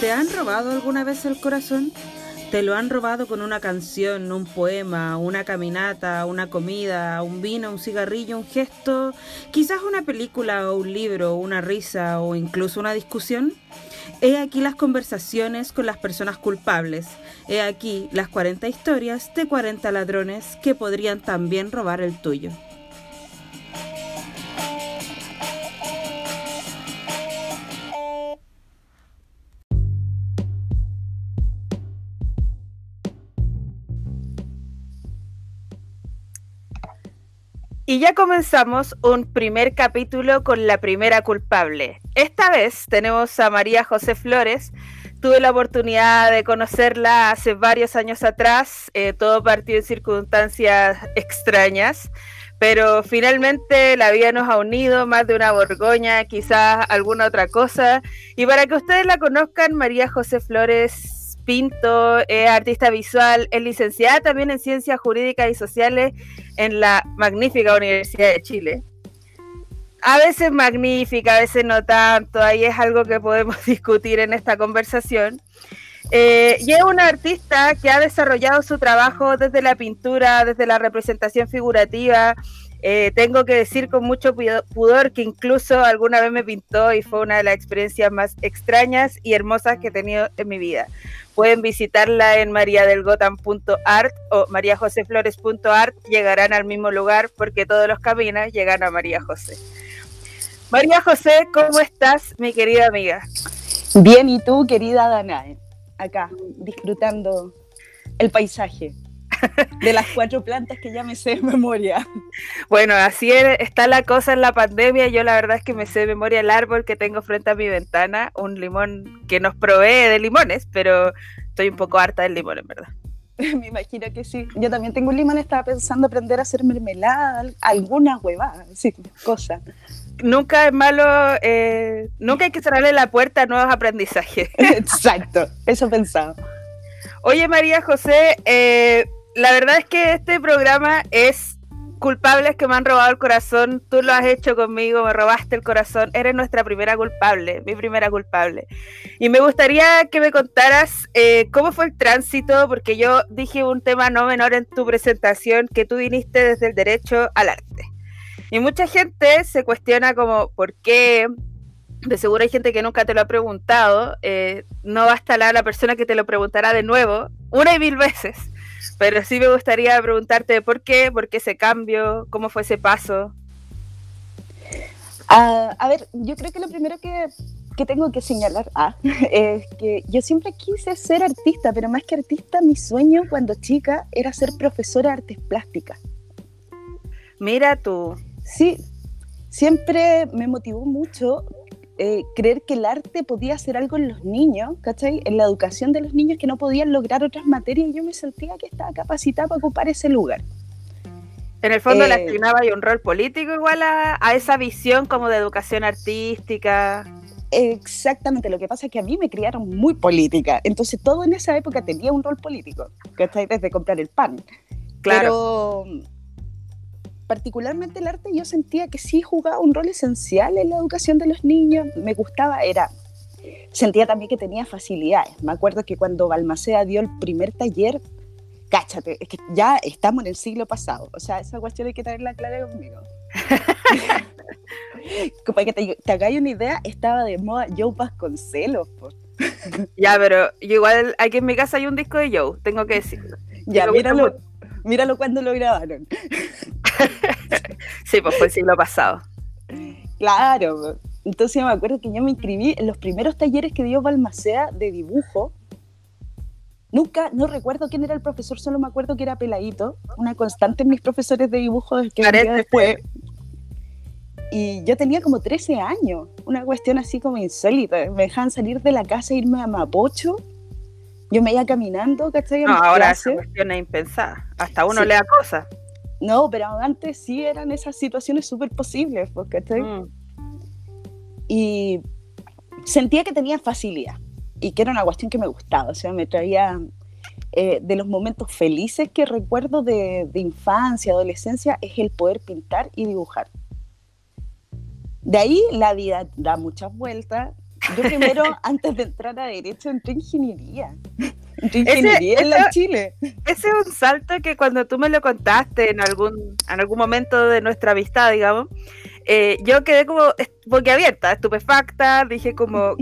¿Te han robado alguna vez el corazón? ¿Te lo han robado con una canción, un poema, una caminata, una comida, un vino, un cigarrillo, un gesto, quizás una película o un libro, una risa o incluso una discusión? He aquí las conversaciones con las personas culpables. He aquí las 40 historias de 40 ladrones que podrían también robar el tuyo. Y ya comenzamos un primer capítulo con la primera culpable. Esta vez tenemos a María José Flores. Tuve la oportunidad de conocerla hace varios años atrás. Eh, todo partió en circunstancias extrañas, pero finalmente la vida nos ha unido, más de una borgoña, quizás alguna otra cosa. Y para que ustedes la conozcan, María José Flores Pinto, es artista visual, es licenciada también en Ciencias Jurídicas y Sociales en la magnífica Universidad de Chile. A veces magnífica, a veces no tanto, ahí es algo que podemos discutir en esta conversación. Eh, y es una artista que ha desarrollado su trabajo desde la pintura, desde la representación figurativa. Eh, tengo que decir con mucho pudor que incluso alguna vez me pintó y fue una de las experiencias más extrañas y hermosas que he tenido en mi vida. Pueden visitarla en mariadelgotan.art o mariajoseflores.art. Llegarán al mismo lugar porque todos los caminos llegan a María José. María José, ¿cómo estás, mi querida amiga? Bien, ¿y tú, querida Danae? Acá, disfrutando el paisaje de las cuatro plantas que ya me sé de memoria. Bueno, así está la cosa en la pandemia. Yo la verdad es que me sé de memoria el árbol que tengo frente a mi ventana, un limón que nos provee de limones, pero estoy un poco harta del limón, en verdad. me imagino que sí. Yo también tengo un limón, estaba pensando aprender a hacer mermelada, alguna huevada, sí, cosa. Nunca es malo, eh, nunca hay que cerrarle la puerta a nuevos aprendizajes. Exacto, eso pensaba. Oye, María José, eh, la verdad es que este programa es culpables que me han robado el corazón. Tú lo has hecho conmigo, me robaste el corazón. Eres nuestra primera culpable, mi primera culpable. Y me gustaría que me contaras eh, cómo fue el tránsito, porque yo dije un tema no menor en tu presentación, que tú viniste desde el derecho al arte. Y mucha gente se cuestiona como, ¿por qué? De seguro hay gente que nunca te lo ha preguntado. Eh, no basta la, la persona que te lo preguntará de nuevo, una y mil veces. Pero sí me gustaría preguntarte por qué, por qué ese cambio, cómo fue ese paso. Ah, a ver, yo creo que lo primero que, que tengo que señalar ah, es que yo siempre quise ser artista, pero más que artista, mi sueño cuando chica era ser profesora de artes plásticas. Mira tú. Sí, siempre me motivó mucho eh, creer que el arte podía hacer algo en los niños, ¿cachai? En la educación de los niños que no podían lograr otras materias yo me sentía que estaba capacitada para ocupar ese lugar. En el fondo le eh, asignaba un rol político igual a, esa visión como de educación artística. Exactamente, lo que pasa es que a mí me criaron muy política, entonces todo en esa época tenía un rol político, ¿cachai? Desde comprar el pan. Claro. Pero particularmente el arte yo sentía que sí jugaba un rol esencial en la educación de los niños, me gustaba, era, sentía también que tenía facilidades. Me acuerdo que cuando Balmaceda dio el primer taller, cáchate, es que ya estamos en el siglo pasado, o sea, esa cuestión hay que tenerla clara conmigo. Para que te, te hagáis una idea, estaba de moda Joe Vasconcelos. ya, pero igual aquí en mi casa hay un disco de Joe, tengo que decirlo. Ya, míralo, míralo cuando lo grabaron. sí, pues fue el siglo pasado. Claro, entonces me acuerdo que yo me inscribí en los primeros talleres que dio Balmacea de dibujo. Nunca, no recuerdo quién era el profesor, solo me acuerdo que era Peladito, una constante en mis profesores de dibujo que después. Y yo tenía como 13 años, una cuestión así como insólita. Me dejaban salir de la casa e irme a Mapocho. Yo me iba caminando, ¿cachai? No, ahora esa cuestión es impensada. Hasta uno le da cosas. No, pero antes sí eran esas situaciones súper posibles, porque mm. Y sentía que tenía facilidad y que era una cuestión que me gustaba, o sea, me traía eh, de los momentos felices que recuerdo de, de, infancia, adolescencia, es el poder pintar y dibujar. De ahí la vida da muchas vueltas Yo primero, antes de entrar a Derecho, entré en Ingeniería. Entré en Ingeniería en la Chile. Ese es un salto que cuando tú me lo contaste en algún, en algún momento de nuestra amistad, digamos, eh, yo quedé como abierta, estupefacta, dije como,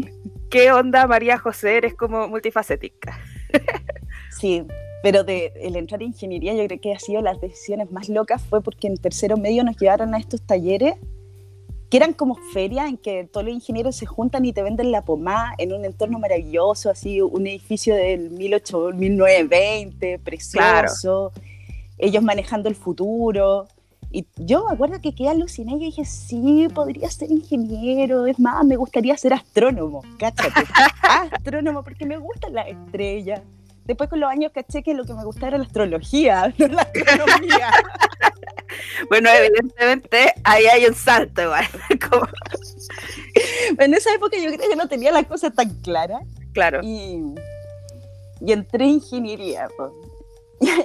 ¿qué onda María José? Eres como multifacética. sí, pero de el entrar en ingeniería yo creo que ha sido las decisiones más locas fue porque en tercero medio nos llevaron a estos talleres que eran como ferias en que todos los ingenieros se juntan y te venden la pomada en un entorno maravilloso, así un edificio del 18, 1920, precioso, ellos manejando el futuro. Y yo me acuerdo que quedé alucinada y dije, sí, podría ser ingeniero, es más, me gustaría ser astrónomo, cáchate, astrónomo, porque me gustan las estrellas. Después con los años caché que lo que me gustaba era la astrología, no la astronomía. bueno, evidentemente ahí hay un salto igual. En esa época yo creo que no tenía las cosas tan claras. Claro. Y, entré en ingeniería.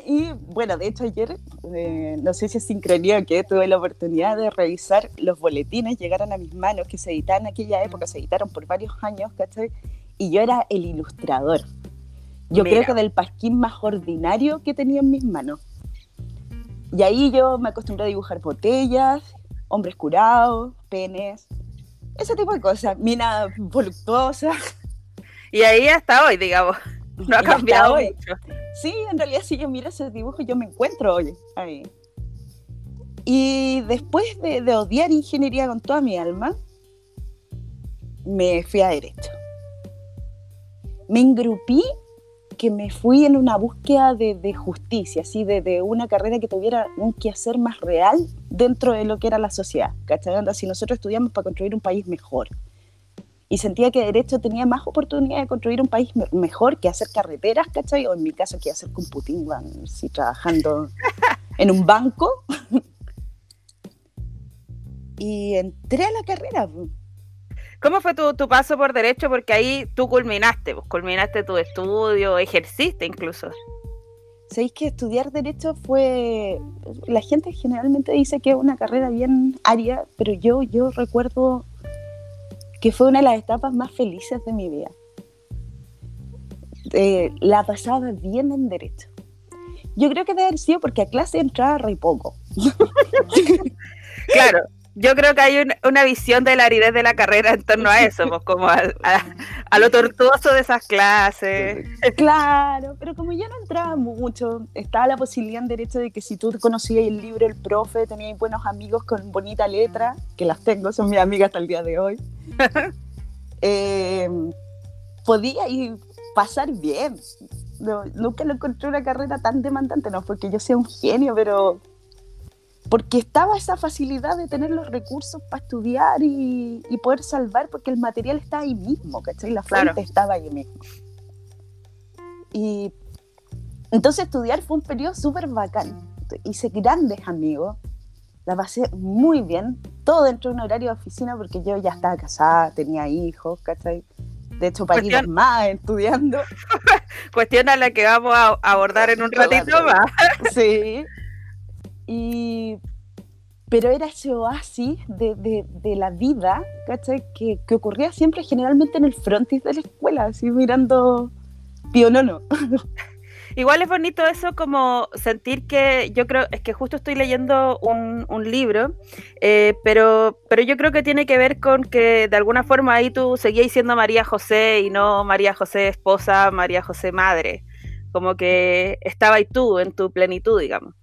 Y, bueno, de hecho ayer, eh, no sé si es sincronía que tuve la oportunidad de revisar los boletines, llegaron a mis manos, que se editaron en aquella época, se editaron por varios años, ¿cachai? Y yo era el ilustrador. Yo creo que del pasquín más ordinario que tenía en mis manos. Y ahí yo me acostumbré a dibujar botellas, hombres curados, penes, ese tipo de cosas, minas voluptuosas. Y ahí hasta hoy, digamos, no ha cambiado hoy. mucho. Sí, en realidad si yo miro esos dibujos yo me encuentro hoy ahí. Y después de, de odiar ingeniería con toda mi alma, me fui a derecho. Me engrupí que me fui en una búsqueda de, justicia, así de, una carrera que tuviera un quehacer más real dentro de lo que era la sociedad. ¿cachai? Si nosotros estudiamos para construir un país mejor. Y sentía que Derecho tenía más oportunidad de construir un país mejor que hacer carreteras, ¿cachai? O en mi caso, que hacer computing, si trabajando en un banco. y entré a la carrera. ¿Cómo fue tu, paso por derecho? Porque ahí tú culminaste, pues, culminaste tu estudio, ejerciste incluso. Sabéis que estudiar derecho fue, la gente generalmente dice que es una carrera bien aria, pero yo, yo recuerdo que fue una de las etapas más felices de mi vida. Eh, la pasaba bien en derecho. Yo creo que debe haber sido porque a clase entraba re poco. claro, yo creo que hay una visión de la aridez de la carrera en torno a eso, pues como a, lo tortuoso de esas clases. Claro, pero como yo no entraba mucho, estaba la posibilidad en derecho de que si tú conocías el libro El Profe, tenías buenos amigos con bonita letra, que las tengo, son mis amigas hasta el día de hoy, eh, podía ir pasar bien. nunca lo encontré una carrera tan demandante, no porque yo sea un genio, pero porque estaba esa facilidad de tener los recursos para estudiar y, poder salvar, porque el material está ahí mismo, ¿cachai? La fuente estaba ahí mismo. Y entonces estudiar fue un periodo súper bacán. Hice grandes amigos, la pasé muy bien, todo dentro de un horario de oficina, porque yo ya estaba casada, tenía hijos, ¿cachai? De hecho, para ir más estudiando. Cuestión a la que vamos a abordar en un ratito más. sí, pero era ese oasis de, la vida, ¿cachai? Que, ocurría siempre generalmente en el frontis de la escuela, así mirando pionono. Igual es bonito eso como sentir que yo creo, es que justo estoy leyendo un, libro, eh, pero, pero yo creo que tiene que ver con que de alguna forma ahí tú seguías siendo María José y no María José esposa, María José madre, como que estaba ahí tú en tu plenitud, digamos.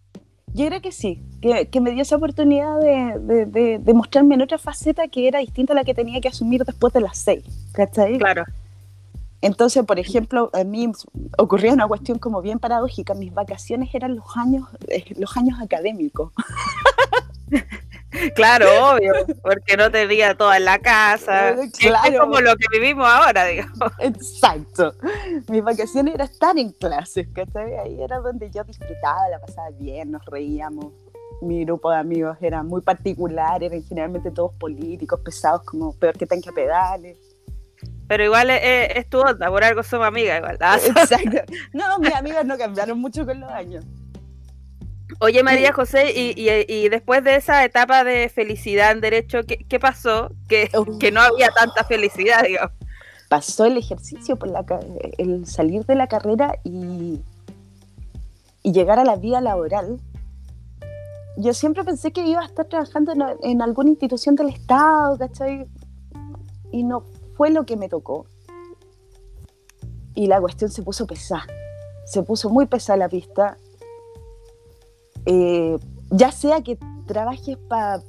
Yo creo que sí, que, me dio esa oportunidad de, de, mostrarme en otra faceta que era distinta a la que tenía que asumir después de las seis, ¿cachai? Claro. Entonces, por ejemplo, a mí ocurría una cuestión como bien paradójica. Mis vacaciones eran los años, eh, los años académicos. Claro, obvio, porque no tenía toda en la casa. Claro. Es como lo que vivimos ahora, digamos. Exacto. Mis vacaciones era estar en clases, ¿cachai? Ahí era donde yo disfrutaba, la pasaba bien, nos reíamos. Mi grupo de amigos era muy particular, eran generalmente todos políticos, pesados como peor que tanque pedales. Pero igual es, tu onda, por algo somos amigas igual. Exacto. No, mis amigas no cambiaron mucho con los años. Oye, María José, y, después de esa etapa de felicidad en derecho, ¿qué, pasó? Que, que, no había tanta felicidad, digamos. pasó el ejercicio, por la, el salir de la carrera y, y llegar a la vida laboral, yo siempre pensé que iba a estar trabajando en, alguna institución del Estado, ¿cachai? Y no fue lo que me tocó. Y la cuestión se puso pesada, se puso muy pesada la pista. Eh, ya sea que trabajes para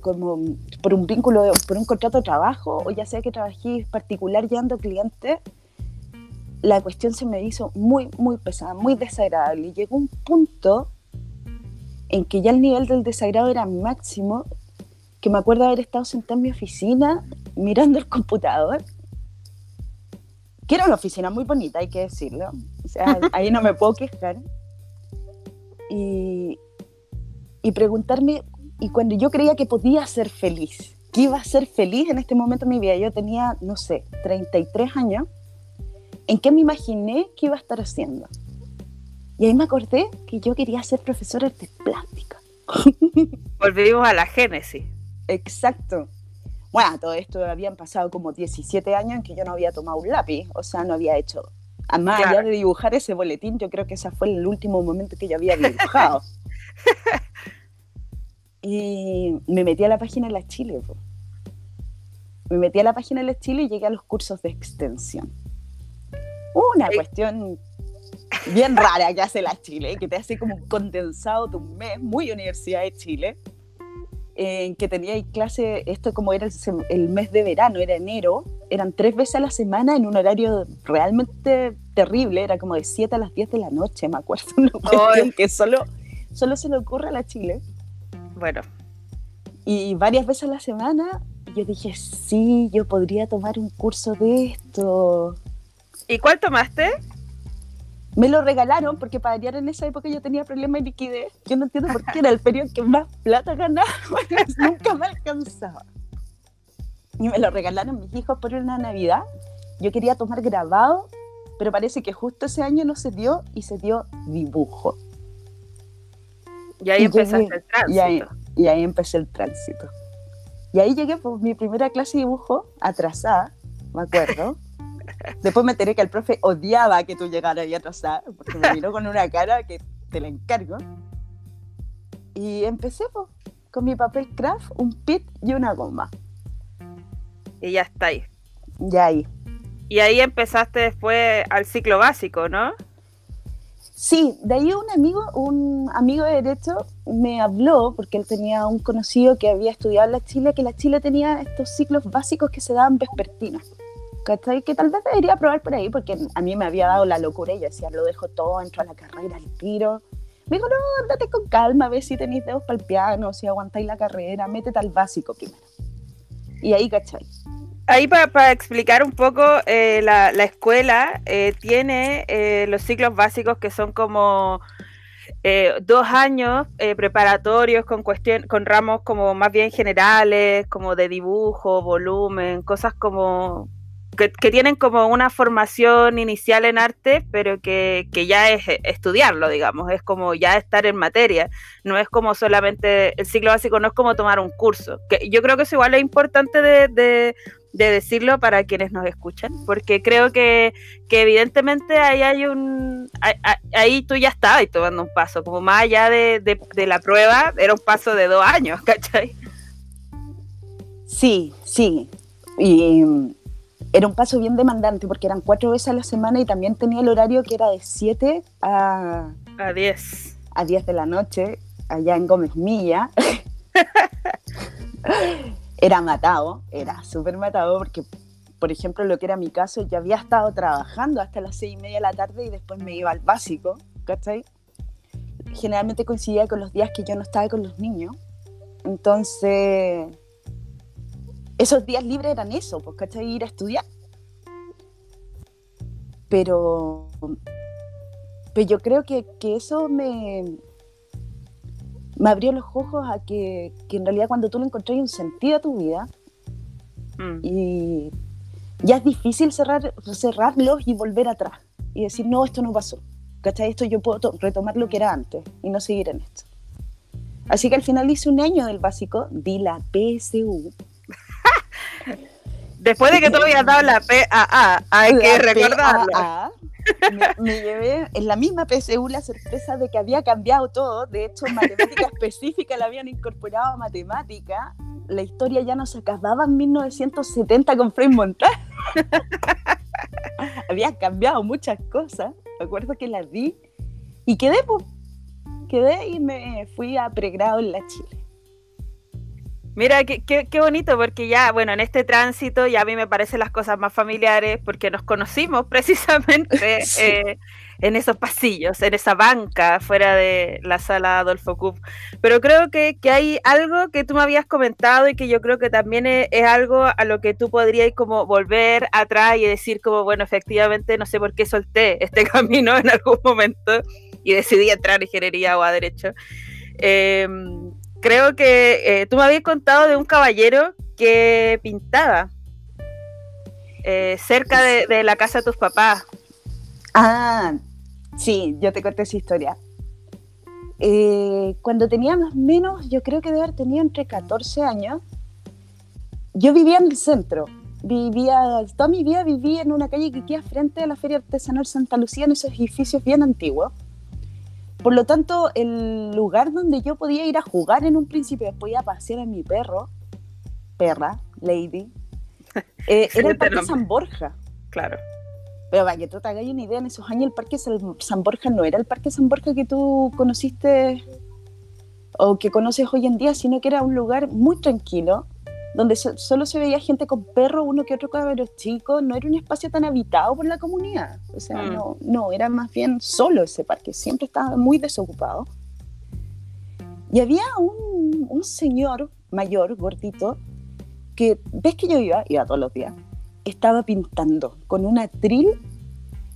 como por un vínculo, por un contrato de trabajo, o ya sea que trabajé particular guiando clientes, la cuestión se me hizo muy, muy pesada, muy desagradable. Y llegó un punto en que ya el nivel del desagrado era máximo, que me acuerdo haber estado sentada en mi oficina mirando el computador, que era una oficina muy bonita, hay que decirlo. O sea, ahí no me puedo quejar. Y, y preguntarme y cuando yo creía que podía ser feliz, que iba a ser feliz en este momento de mi vida, yo tenía, no sé, 33 años, ¿en qué me imaginé que iba a estar haciendo? Y ahí me acordé que yo quería ser profesora de plástica. Volvimos a la génesis. Exacto. Bueno, todo esto habían pasado como 17 años en que yo no había tomado un lápiz, o sea, no había hecho, más allá de dibujar ese boletín, yo creo que ese fue el último momento que yo había dibujado. Y me metí a la página de la Chile. Me metí a la página de la Chile y llegué a los cursos de extensión. Una cuestión bien rara que hace la Chile, que te hace como un condensado de un mes, muy Universidad de Chile, en que tenía clase, esto como era el, mes de verano, era enero, eran tres veces a la semana en un horario realmente terrible, era como de 7 a las 10 de la noche, me acuerdo, una cuestión que solo, solo se le ocurre a la Chile. Bueno. Y varias veces a la semana yo dije, sí, yo podría tomar un curso de esto. ¿Y cuál tomaste? Me lo regalaron porque para variar en esa época yo tenía problemas de liquidez. Yo no entiendo por qué era el periodo que más plata ganaba. nunca me alcanzaba. Y me lo regalaron mis hijos por una Navidad. Yo quería tomar grabado, pero parece que justo ese año no se dio y se dio dibujo. Y ahí empezaste el tránsito. Y ahí, empecé el tránsito. Y ahí llegué por mi primera clase de dibujo, atrasada, me acuerdo. Después me enteré que el profe odiaba que tú llegaras ahí atrasada, porque me miró con una cara que te la encargo. Y empecé con mi papel craft, un pit y una goma. Y ya está ahí. Ya ahí. Y ahí empezaste después al ciclo básico, ¿no? Sí, de ahí un amigo, un amigo de derecho me habló, porque él tenía un conocido que había estudiado en la Chile, que la Chile tenía estos ciclos básicos que se daban vespertinos. ¿Cachai? Que tal vez debería probar por ahí, porque a mí me había dado la locura y yo decía, lo dejo todo, entro a la carrera, al tiro. Me dijo, no, andate con calma, ve si tenéis dedos para el piano, si aguantáis la carrera, métete al básico primero. Y ahí, ¿cachai? Ahí para explicar un poco, eh, la, escuela eh, tiene eh, los ciclos básicos que son como dos años preparatorios con, cuestión, con ramos como más bien generales, como de dibujo, volumen, cosas como que, tienen como una formación inicial en arte, pero que, ya es estudiarlo, digamos, es como ya estar en materia, no es como solamente, el ciclo básico no es como tomar un curso, que yo creo que eso igual es importante de de decirlo para quienes nos escuchan, porque creo que, evidentemente ahí hay un, ahí, tú ya estabas tomando un paso, como más allá de, la prueba, era un paso de dos años, ¿cachai? Sí, sí, y era un paso bien demandante porque eran cuatro veces a la semana y también tenía el horario que era de 7 a... A 10. A 10 de la noche, allá en Gómez Milla. era matado, era súper matado porque, por ejemplo, lo que era mi caso, yo había estado trabajando hasta las seis y media de la tarde y después me iba al básico, ¿cachai? Generalmente coincidía con los días que yo no estaba con los niños. Entonces, esos días libres eran eso, pues, ¿cachai? Ir a estudiar. Pero, pero yo creo que, que eso me, me abrió los ojos a que, en realidad cuando tú le encontrás un sentido a tu vida mm. y ya es difícil cerrar, cerrarlos y volver atrás y decir, no, esto no pasó. ¿Cachai? Esto yo puedo retomar lo que era antes y no seguir en esto. Así que al final hice un año del básico, di la PSU. Después de que tú habías dado la PAA, hay que recordarlo. Me, llevé en la misma PSU la sorpresa de que había cambiado todo. De hecho, matemática específica la habían incorporado a matemática. La historia ya no se acababa en 1970 con Frei Montal. había cambiado muchas cosas. Me acuerdo que la di y quedé, pues, quedé y me fui a pregrado en la Chile. Mira, qué, qué, bonito, porque ya, bueno, en este tránsito ya a mí me parecen las cosas más familiares, porque nos conocimos precisamente eh, en esos pasillos, en esa banca fuera de la sala Adolfo Cup. Pero creo que, que, hay algo que tú me habías comentado y que yo creo que también es, algo a lo que tú podrías como volver atrás y decir como, bueno, efectivamente no sé por qué solté este camino en algún momento y decidí entrar a ingeniería o a derecho. Eh, creo que eh, tú me habías contado de un caballero que pintaba eh, cerca de, la casa de tus papás. Ah, sí, yo te conté esa historia. Eh, cuando tenía más o menos, yo creo que debe haber tenido entre 14 años, yo vivía en el centro. Vivía, toda mi vida viví en una calle que queda frente a la Feria Artesanal Santa Lucía, en esos edificios bien antiguos. Por lo tanto, el lugar donde yo podía ir a jugar en un principio, después ir a pasear a mi perro, perra, lady, eh, era el Parque San Borja. Claro. Pero para que tú te hagas una idea, en esos años el Parque San Borja no era el Parque San Borja que tú conociste o que conoces hoy en día, sino que era un lugar muy tranquilo, donde solo se veía gente con perro, uno que otro cabros chicos, no era un espacio tan habitado por la comunidad. O sea, mm. no, no, era más bien solo ese parque, siempre estaba muy desocupado. Y había un, un señor mayor, gordito, que ves que yo iba, iba todos los días, estaba pintando con una atril,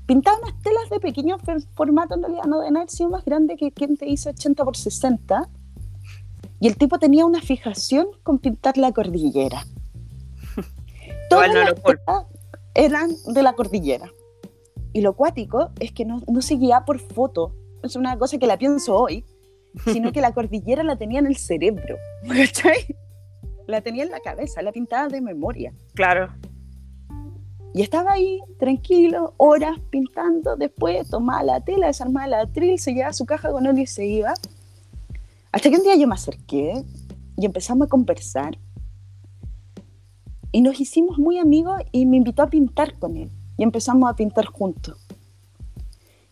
pintaba unas telas de pequeño formato, en realidad no de haber sido más grande que quien te hizo 80 por 60, y el tipo tenía una fijación con pintar la cordillera. Todas las eran de la cordillera. Y lo cuático es que no, no se guía por foto. Es una cosa que la pienso hoy, sino que la cordillera la tenía en el cerebro. ¿Cachai? La tenía en la cabeza, la pintaba de memoria. Claro. Y estaba ahí, tranquilo, horas pintando. Después tomaba la tela, desarmaba la atril, se llevaba su caja con él y se iba. Hasta que un día yo me acerqué y empezamos a conversar. Y nos hicimos muy amigos y me invitó a pintar con él. Y empezamos a pintar juntos.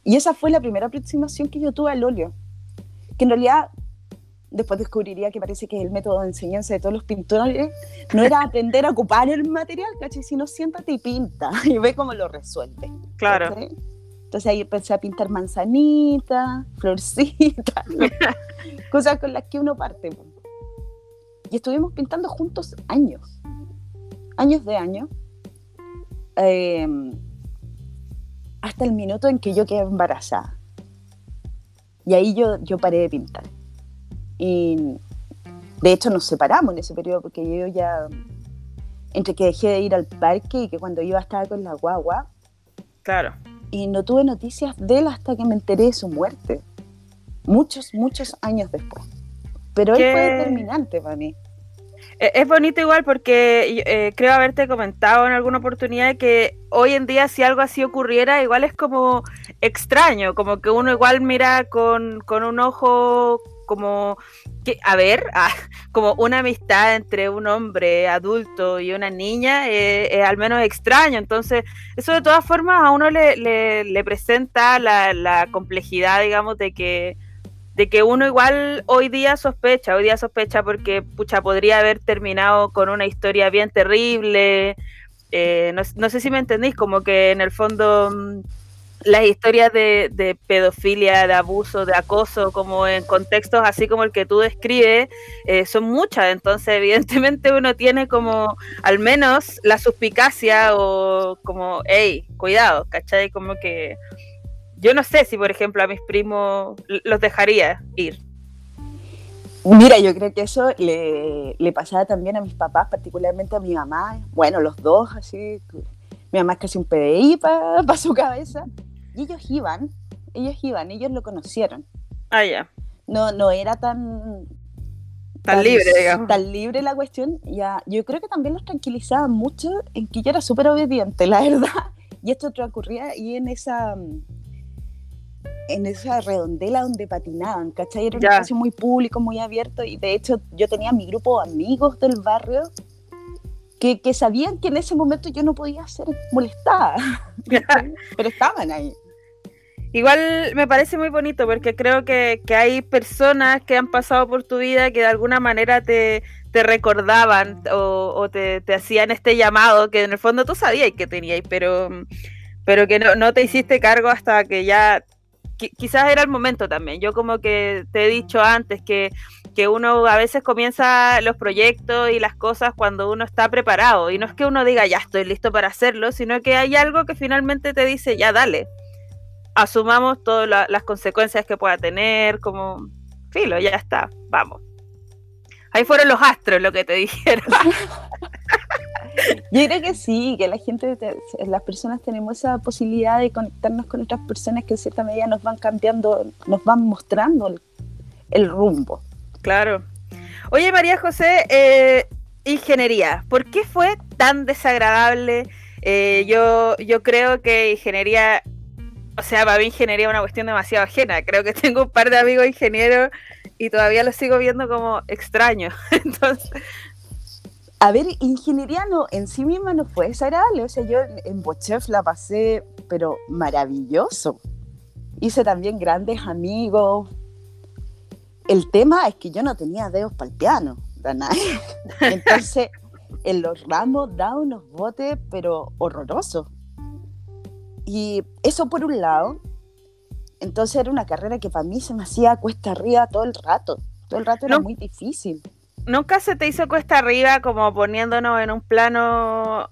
Y esa fue la primera aproximación que yo tuve al óleo. Que en realidad después descubriría que parece que el método de enseñanza de todos los pintores no era aprender a ocupar el material, ¿cachai? Sino siéntate y pinta y ve cómo lo resuelve. Claro. Entonces ahí empecé a pintar manzanitas, florcitas, cosas con las que uno parte. Y estuvimos pintando juntos años, años de años, em, hasta el minuto en que yo quedé embarazada. Y ahí yo, yo paré de pintar. Y de hecho nos separamos en ese periodo porque yo ya, entre que dejé de ir al parque y que cuando iba estaba con la guagua. Claro y no tuve noticias de él hasta que me enteré de su muerte. Muchos, muchos años después. Pero él fue determinante para mí. E-, es bonito igual porque eh, creo haberte comentado en alguna oportunidad que hoy en día si algo así ocurriera, igual es como extraño, como que uno igual mira con, con un ojo como que, a ver, ah, como una amistad entre un hombre adulto y una niña es al menos extraño. Entonces, eso de todas formas a uno le, le, presenta la, la, complejidad, digamos, de que, de que uno igual hoy día sospecha, hoy día sospecha porque, pucha, podría haber terminado con una historia bien terrible. Eh, no, no sé si me entendéis, como que en el fondo mm, las historias de, pedofilia, de abuso, de acoso, como en contextos así como el que tú describes, eh, son muchas. Entonces, evidentemente uno tiene como al menos la suspicacia o como, hey, cuidado, ¿cachai? Como que yo no sé si, por ejemplo, a mis primos los dejaría ir. Mira, yo creo que eso le, le pasaba también a mis papás, particularmente a mi mamá. Bueno, los dos, así. Mi mamá es casi un PDI para su cabeza. Y ellos iban, ellos iban, ellos lo conocieron. Ah, ya. No, no era tan tan, libre, digamos. Tan libre la cuestión, ya, yo creo que también los tranquilizaba mucho en que yo era súper obediente, la verdad. Y esto transcurría ahí en esa en esa redondela donde patinaban, ¿cachai? Era un espacio muy público, muy abierto y de hecho yo tenía mi grupo de amigos del barrio que, que sabían que en ese momento yo no podía ser molestada, pero estaban ahí. Igual me parece muy bonito porque creo que, que, hay personas que han pasado por tu vida que de alguna manera te, te recordaban o, o te, te, hacían este llamado que en el fondo tú sabías que teníais, pero, pero que no, no te hiciste cargo hasta que ya quizás era el momento también. Yo como que te he dicho antes que, que uno a veces comienza los proyectos y las cosas cuando uno está preparado. Y no es que uno diga, ya estoy listo para hacerlo, sino que hay algo que finalmente te dice, ya dale. Asumamos todas las consecuencias que pueda tener, como, filo, ya está, vamos. Ahí fueron los astros lo que te dijeron. Yo creo que sí, que la gente, las personas tenemos esa posibilidad de conectarnos con otras personas que en cierta medida nos van cambiando, nos van mostrando el, rumbo. Claro. Oye, María José, eh, ingeniería, ¿por qué fue tan desagradable? Eh, yo, yo creo que ingeniería, o sea, para mí ingeniería es una cuestión demasiado ajena. Creo que tengo un par de amigos ingenieros y todavía los sigo viendo como extraños. Entonces, a ver, ingeniería no, en sí misma no fue desagradable. O sea, yo en Bochef la pasé, pero maravilloso. Hice también grandes amigos. El tema es que yo no tenía dedos para el piano, Entonces, en los ramos daba unos botes, pero horrorosos. Y eso por un lado. Entonces era una carrera que para mí se me hacía cuesta arriba todo el rato. Todo el rato era muy difícil nunca se te hizo cuesta arriba como poniéndonos en un plano,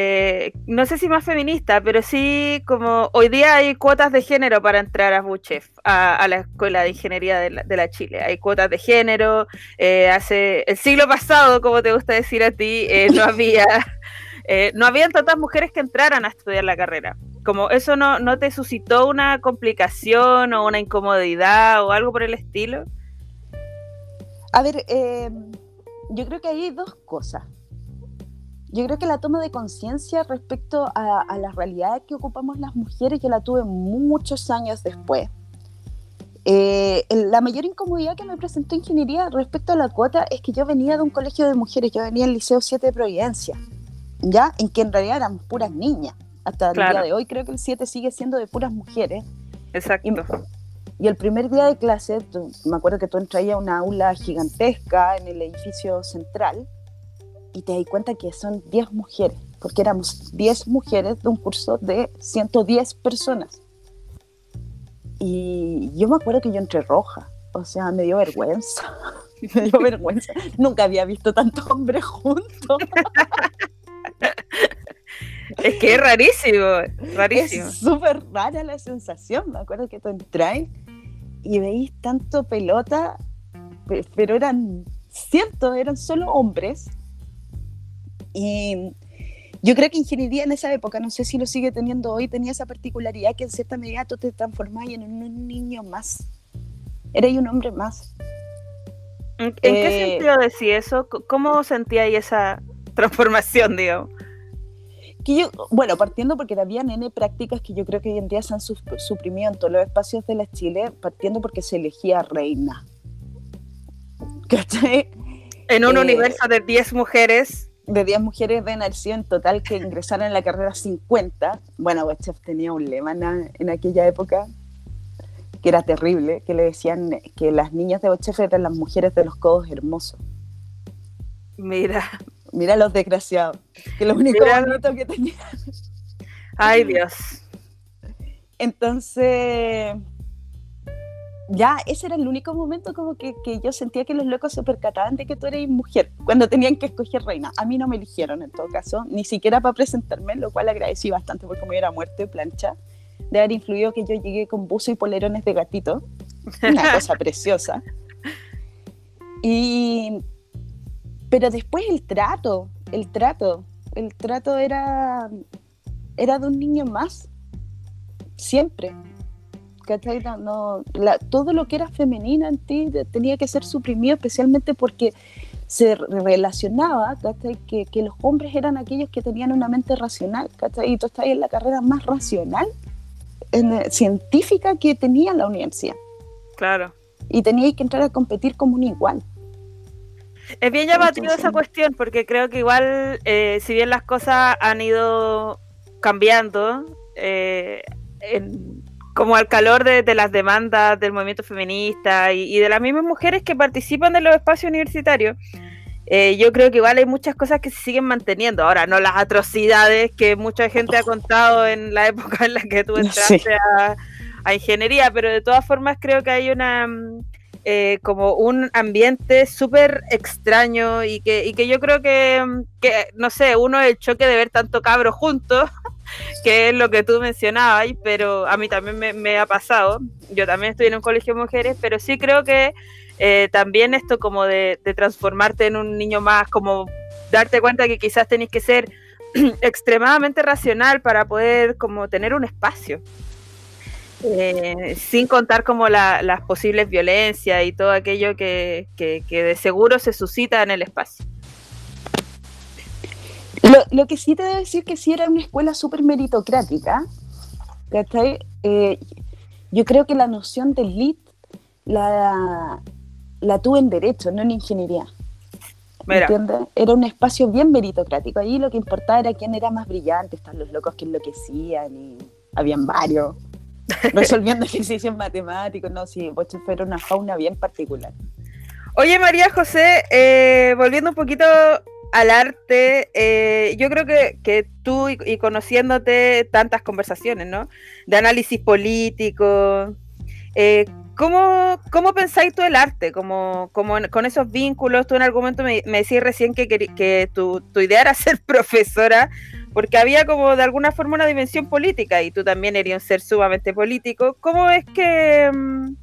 eh, no sé si más feminista, pero sí como hoy día hay cuotas de género para entrar a Buchef, a, la Escuela de Ingeniería de la, Chile. Hay cuotas de género. Eh, hace el siglo pasado, como te gusta decir a ti, eh, no había... no habían tantas mujeres que entraran a estudiar la carrera. Como eso no, no te suscitó una complicación o una incomodidad o algo por el estilo. A ver, yo creo que hay dos cosas. Yo creo que la toma de conciencia respecto a, la realidad que ocupamos las mujeres, yo la tuve muchos años después. Eh, la mayor incomodidad que me presentó ingeniería respecto a la cuota es que yo venía de un colegio de mujeres, yo venía del Liceo 7 de Providencia, ¿ya? En que en realidad éramos puras niñas. Hasta el día de hoy creo que el 7 sigue siendo de puras mujeres. Exacto. Y el primer día de clase, me acuerdo que tú entras a una aula gigantesca en el edificio central y te das cuenta que son 10 mujeres, porque éramos 10 mujeres de un curso de 110 personas. Y yo me acuerdo que yo entré roja, o sea, me dio vergüenza. me dio vergüenza. Nunca había visto tantos hombres juntos. Es que es rarísimo, rarísimo. Es súper rara la sensación. Me acuerdo que tú entras y veis tanto pelota, pero eran cierto, eran solo hombres. Y yo creo que ingeniería en esa época, no sé si lo sigue teniendo hoy, tenía esa particularidad que en cierta medida tú te transformabas en un niño más. Era un hombre más. ¿En, qué eh, sentido decía eso? ¿Cómo sentíais esa transformación, digamos? bueno, partiendo porque había N prácticas que yo creo que hoy en día se han suprimido en todos los espacios de la Chile, partiendo porque se elegía reina. ¿Cachai? En un eh, universo de 10 mujeres. De 10 mujeres de nació en total que ingresaron en la carrera 50. Bueno, Westchef tenía un lema en, aquella época que era terrible, que le decían que las niñas de Westchef eran las mujeres de los codos hermosos. Mira, Mira los desgraciados, que lo único bonito que tenían. Ay, Dios. Entonces, ya, ese era el único momento como que, que, yo sentía que los locos se percataban de que tú eres mujer, cuando tenían que escoger reina. A mí no me eligieron en todo caso, ni siquiera para presentarme, lo cual agradecí bastante porque como yo era muerte plancha, de haber influido que yo llegué con buzo y polerones de gatito, una cosa preciosa. Y pero después el trato, el trato, el trato era, era de un niño más, siempre. No, todo lo que era femenina en ti tenía que ser suprimido, especialmente porque se relacionaba que, que, los hombres eran aquellos que tenían una mente racional. Y tú estás en la carrera más racional, en, científica que tenía la universidad. Claro. Y teníais que entrar a competir como un igual. Es bien llamativo esa cuestión, porque creo que igual, eh, si bien las cosas han ido cambiando, eh, como al calor de, las demandas del movimiento feminista y, de las mismas mujeres que participan de los espacios universitarios, eh, yo creo que igual hay muchas cosas que se siguen manteniendo. Ahora, no las atrocidades que mucha gente ha contado en la época en la que tú entraste a ingeniería, pero de todas formas creo que hay una mm, eh, como un ambiente súper extraño y que, y que yo creo que, que, no sé, uno el choque de ver tanto cabro juntos, que es lo que tú mencionabas, pero a mí también me, ha pasado. Yo también estoy en un colegio de mujeres, pero sí creo que eh, también esto como de, de, transformarte en un niño más, como darte cuenta que quizás tenéis que ser extremadamente racional para poder como tener un espacio. Eh, sin contar como las posibles violencias y todo aquello que, de seguro se suscita en el espacio. Lo, que sí te debo decir que sí era una escuela súper meritocrática, eh, yo creo que la noción del LIT la, la tuve en Derecho, no en Ingeniería. ¿Entiendes? Era un espacio bien meritocrático. Ahí lo que importaba era quién era más brillante, están los locos que enloquecían y habían varios. resolviendo ejercicios matemáticos, no, sí, Boche fue una fauna bien particular. Oye, María José, eh, volviendo un poquito al arte, eh, yo creo que, tú y, conociéndote tantas conversaciones, ¿no? De análisis político, eh, ¿cómo, ¿cómo, pensáis tú el arte? Como, como con esos vínculos, tú en algún momento me, me decías recién que, que tu, tu, idea era ser profesora porque había como de alguna forma una dimensión política y tú también eres un ser sumamente político. ¿Cómo es que, mm,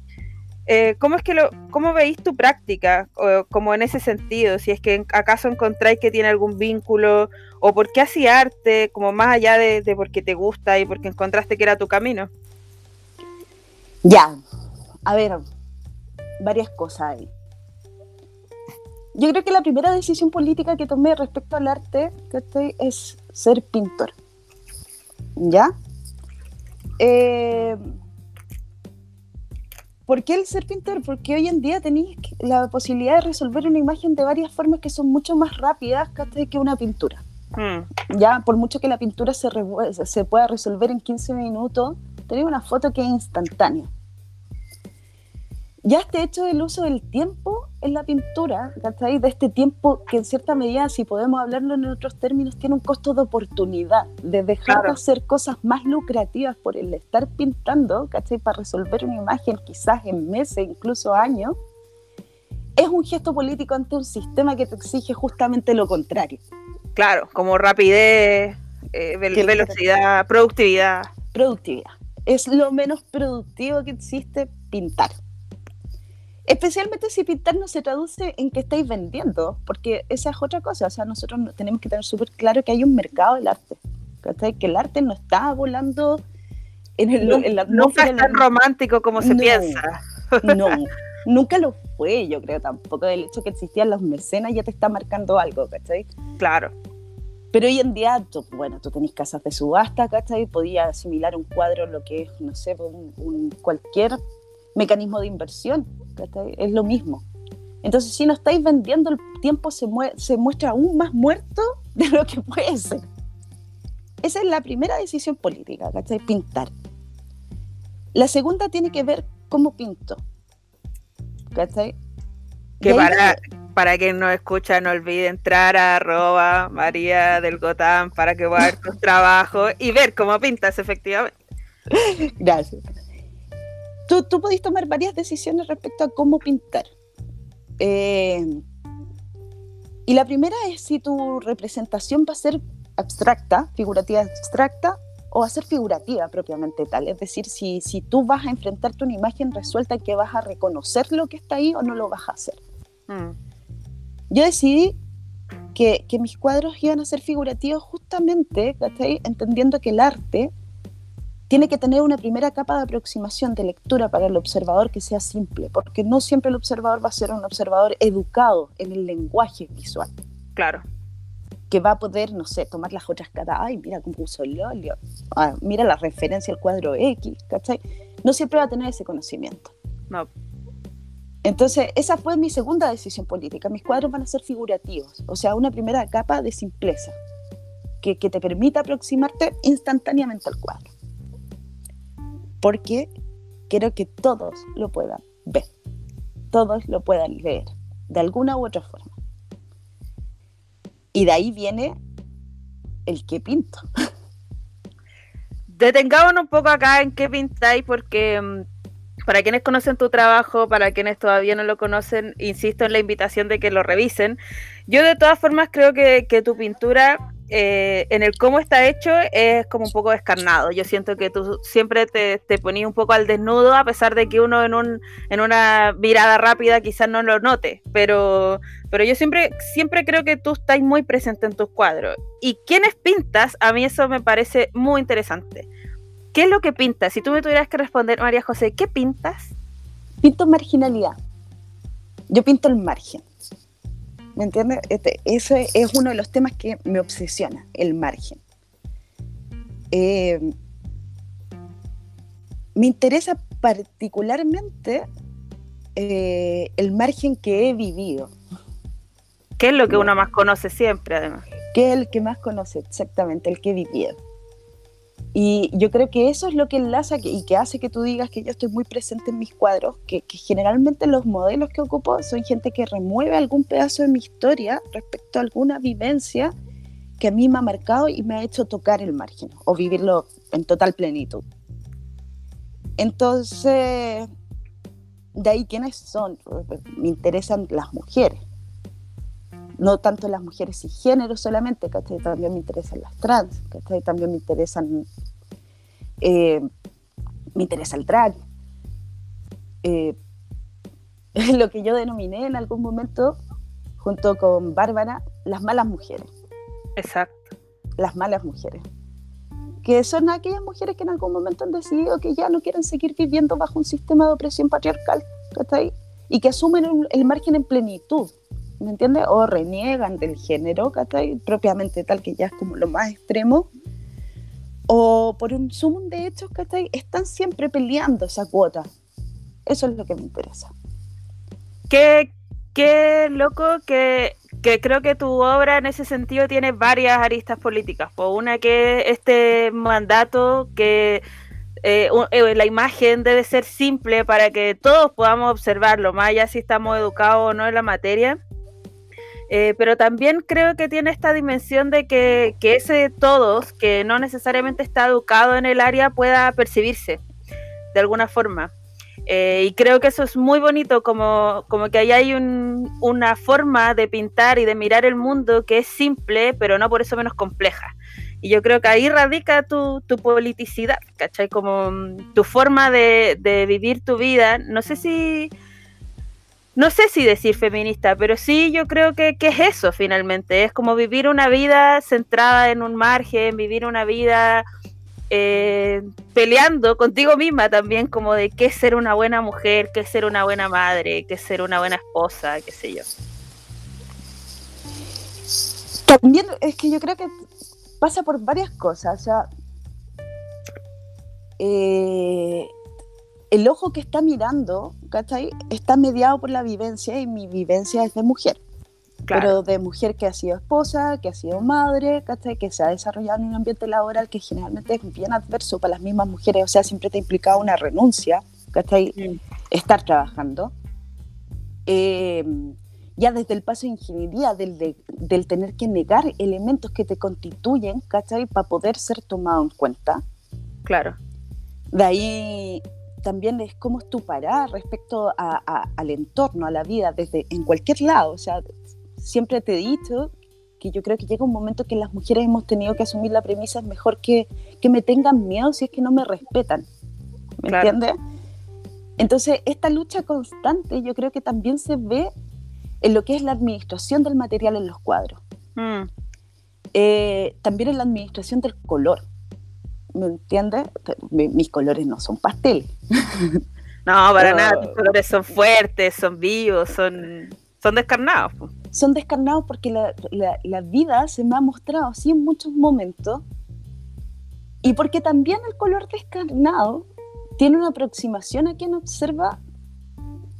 eh, cómo es que lo, cómo veis tu práctica como en ese sentido? Si es que acaso encontráis que tiene algún vínculo o por qué hacía arte, como más allá de, de porque te gusta y porque encontraste que era tu camino. Ya, a ver, varias cosas ahí. Yo creo que la primera decisión política que tomé respecto al arte es ser pintor. ¿Ya? Eh, ¿Por qué el ser pintor? Porque hoy en día tenéis la posibilidad de resolver una imagen de varias formas que son mucho más rápidas que una pintura. Hmm. Ya, por mucho que la pintura se, se pueda resolver en 15 minutos, tenéis una foto que es instantánea ya este hecho del uso del tiempo en la pintura, ¿cachai? De este tiempo que en cierta medida, si podemos hablarlo en otros términos, tiene un costo de oportunidad, de dejar de hacer cosas más lucrativas por el estar pintando, ¿cachai? Para resolver una imagen quizás en meses, incluso años, es un gesto político ante un sistema que te exige justamente lo contrario. Claro, como rapidez, eh, velocidad, productividad. Productividad. Es lo menos productivo que existe pintar. Especialmente si pintar no se traduce en que estáis vendiendo, porque esa es otra cosa. O sea, nosotros tenemos que tener súper claro que hay un mercado del arte. Que el arte no está volando en, el, no, en la No es tan romántico como se piensa. No, nunca lo fue, yo creo tampoco. El hecho que existían los mecenas ya te está marcando algo, ¿cachai? Claro. Pero hoy en día, bueno, tú tenés casas de subasta, ¿cachai? Podías asimilar un cuadro, lo que es, no sé, un cualquier mecanismo de inversión. Es lo mismo. Entonces, si no estáis vendiendo, el tiempo se, se muestra aún más muerto de lo que puede ser. Esa es la primera decisión política, ¿cachai? Pintar. La segunda tiene que ver cómo pinto. ¿Cachai? Que para, para quien no escucha, no olvide entrar a arroba María del Gotán para que pueda ver tus trabajos y ver cómo pintas efectivamente. Gracias tú, tú podés tomar varias decisiones respecto a cómo pintar. Eh, y la primera es si tu representación va a ser abstracta, figurativa abstracta, o va a ser figurativa propiamente tal. Es decir, si, si tú vas a enfrentarte a una imagen resuelta que vas a reconocer lo que está ahí o no lo vas a hacer. Mm. Yo decidí que, mis cuadros iban a ser figurativos justamente, entendiendo que el arte tiene que tener una primera capa de aproximación de lectura para el observador que sea simple, porque no siempre el observador va a ser un observador educado en el lenguaje visual. Claro. Que va a poder, no sé, tomar las otras caras, ay, mira cómo puso el óleo, ah, mira la referencia al cuadro X, ¿cachai? No siempre va a tener ese conocimiento. No. Entonces, esa fue mi segunda decisión política. Mis cuadros van a ser figurativos, o sea, una primera capa de simpleza que, que te permita aproximarte instantáneamente al cuadro porque quiero que todos lo puedan ver, todos lo puedan leer, de alguna u otra forma. Y de ahí viene el que pinto. Detengámonos un poco acá en qué pintáis, porque mm, para quienes conocen tu trabajo, para quienes todavía no lo conocen, insisto en la invitación de que lo revisen. Yo de todas formas creo que, que tu pintura eh, en el cómo está hecho es como un poco descarnado. Yo siento que tú siempre te, te ponías un poco al desnudo, a pesar de que uno en, un, en una mirada rápida quizás no lo note, pero, pero yo siempre, siempre creo que tú estás muy presente en tus cuadros. Y quienes pintas, a mí eso me parece muy interesante. ¿Qué es lo que pintas? Si tú me tuvieras que responder, María José, ¿qué pintas? Pinto marginalidad. Yo pinto el margen. ¿Me entiendes? Este, ese es uno de los temas que me obsesiona, el margen. Eh, me interesa particularmente eh, el margen que he vivido. ¿Qué es lo que uno más conoce siempre, además? ¿Qué es el que más conoce? Exactamente, el que he vivido. Y yo creo que eso es lo que enlaza y que hace que tú digas que yo estoy muy presente en mis cuadros, que, generalmente los modelos que ocupo son gente que remueve algún pedazo de mi historia respecto a alguna vivencia que a mí me ha marcado y me ha hecho tocar el margen o vivirlo en total plenitud. Entonces, de ahí quiénes son, me interesan las mujeres. No tanto las mujeres y género solamente, ¿cachai? También me interesan las trans, ¿cachai? También me interesan eh, me interesa el drag. Eh, lo que yo denominé en algún momento, junto con Bárbara, las malas mujeres. Exacto. Las malas mujeres. Que son aquellas mujeres que en algún momento han decidido que ya no quieren seguir viviendo bajo un sistema de opresión patriarcal, ahí Y que asumen el, margen en plenitud, ¿me entiendes? O reniegan del género, ahí Propiamente tal, que ya es como lo más extremo, o por un sumum de hechos, ¿cachai? Están siempre peleando esa cuota. Eso es lo que me interesa. Qué, qué loco que, que creo que tu obra en ese sentido tiene varias aristas políticas. Por una que este mandato que eh, eh, la imagen debe ser simple para que todos podamos observarlo, más allá si estamos educados o no en la materia. Eh, pero también creo que tiene esta dimensión de que, que, ese todos, que no necesariamente está educado en el área, pueda percibirse de alguna forma. Eh, y creo que eso es muy bonito, como, como que ahí hay una forma de pintar y de mirar el mundo que es simple, pero no por eso menos compleja. Y yo creo que ahí radica tu, tu politicidad, ¿cachai? Como mm, tu forma de, de vivir tu vida. No sé si no sé si decir feminista, pero sí yo creo que, es eso finalmente, es como vivir una vida centrada en un margen, vivir una vida eh, peleando contigo misma también, como de qué es ser una buena mujer, qué ser una buena madre, qué ser una buena esposa, qué sé yo. También es que yo creo que pasa por varias cosas, o sea, eh, el ojo que está mirando, ¿cachai? Está mediado por la vivencia y mi vivencia es de mujer. Pero de mujer que ha sido esposa, que ha sido madre, ¿cachai? Que se ha desarrollado en un ambiente laboral que generalmente es bien adverso para las mismas mujeres, o sea, siempre te ha implicado una renuncia, ¿cachai? Estar trabajando. Em, ya desde el paso de ingeniería, del, del tener que negar elementos que te constituyen, ¿cachai? Para poder ser tomado en cuenta. Claro. De ahí también es cómo es tu parada respecto al entorno, a la vida, desde en cualquier lado. O sea, siempre te he dicho que yo creo que llega un momento que las mujeres hemos tenido que asumir la premisa, es mejor que, que me tengan miedo si es que no me respetan. ¿Me entiendes? Entonces, esta lucha constante yo creo que también se ve en lo que es la administración del material en los cuadros. Mm. Eh, también en la administración del color. ¿Me entiendes? Mis colores no son pasteles. No, para nada, tus colores son fuertes, son vivos, son, son descarnados. Son descarnados porque la, la, vida se me ha mostrado así en muchos momentos y porque también el color descarnado tiene una aproximación a quien observa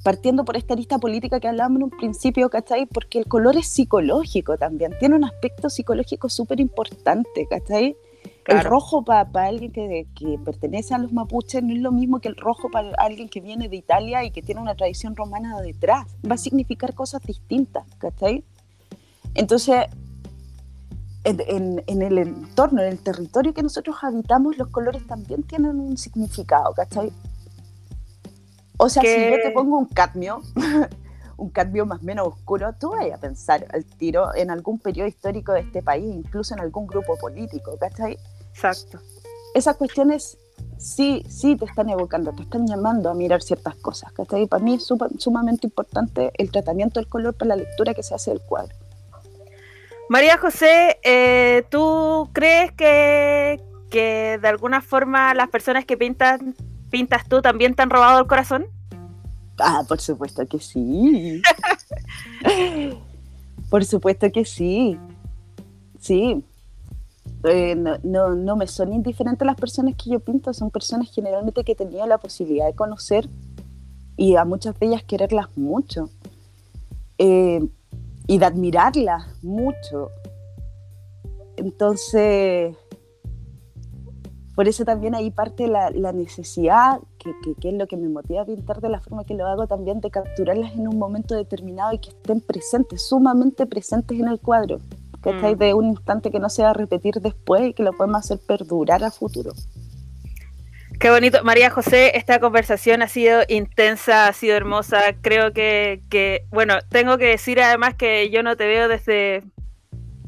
partiendo por esta lista política que hablábamos en un principio, ¿cachai? Porque el color es psicológico también, tiene un aspecto psicológico súper importante, ¿cachai? El rojo para alguien que, que, pertenece a los mapuches no es lo mismo que el rojo para alguien que viene de Italia y que tiene una tradición romana detrás. Va a significar cosas distintas, ¿cachai? Entonces, en, en, el entorno, en el territorio que nosotros habitamos, los colores también tienen un significado, ¿cachai? O sea, si yo te pongo un cadmio, un cadmio más o menos oscuro, tú vas a pensar al tiro en algún periodo histórico de este país, incluso en algún grupo político, ¿cachai? Exacto. Esas cuestiones sí, sí te están evocando, te están llamando a mirar ciertas cosas. ¿cachai? Para mí es sumamente importante el tratamiento del color para la lectura que se hace del cuadro. María José, eh, ¿tú crees que, que de alguna forma las personas que pintan, pintas tú también te han robado el corazón? Ah, por supuesto que sí. por supuesto que sí. Sí, eh, no, no, me son indiferentes las personas que yo pinto, son personas generalmente que he tenido la posibilidad de conocer y a muchas de ellas quererlas mucho eh, y de admirarlas mucho. Entonces, por eso también ahí parte la, la necesidad, que, que, es lo que me motiva a pintar de la forma que lo hago también, de capturarlas en un momento determinado y que estén presentes, sumamente presentes en el cuadro. Mm. De un instante que no se va a repetir después y que lo podemos hacer perdurar a futuro. Qué bonito. María José, esta conversación ha sido intensa, ha sido hermosa. Creo que, que, bueno, tengo que decir además que yo no te veo desde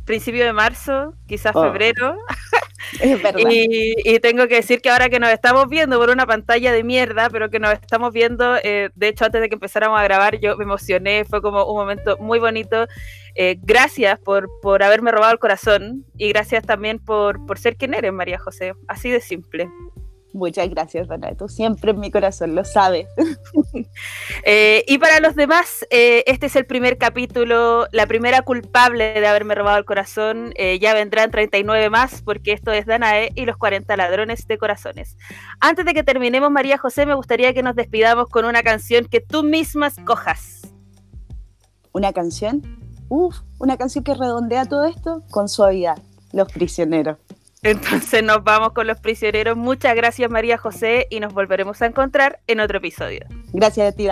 principio de marzo, quizás oh. febrero. Es verdad. Y, tengo que decir que ahora que nos estamos viendo por una pantalla de mierda, pero que nos estamos viendo, eh, de hecho antes de que empezáramos a grabar yo me emocioné, fue como un momento muy bonito. Eh, gracias por, por haberme robado el corazón y gracias también por, por ser quien eres, María José. Así de simple. Muchas gracias, Tú Siempre en mi corazón, lo sabes. Eh, y para los demás, eh, este es el primer capítulo, la primera culpable de haberme robado el corazón. Eh, ya vendrán 39 más, porque esto es Danae y los 40 ladrones de corazones. Antes de que terminemos, María José, me gustaría que nos despidamos con una canción que tú misma escojas. ¿Una canción? Uf, una canción que redondea todo esto con suavidad. Los prisioneros. Entonces nos vamos con los prisioneros. Muchas gracias María José y nos volveremos a encontrar en otro episodio. Gracias a ti.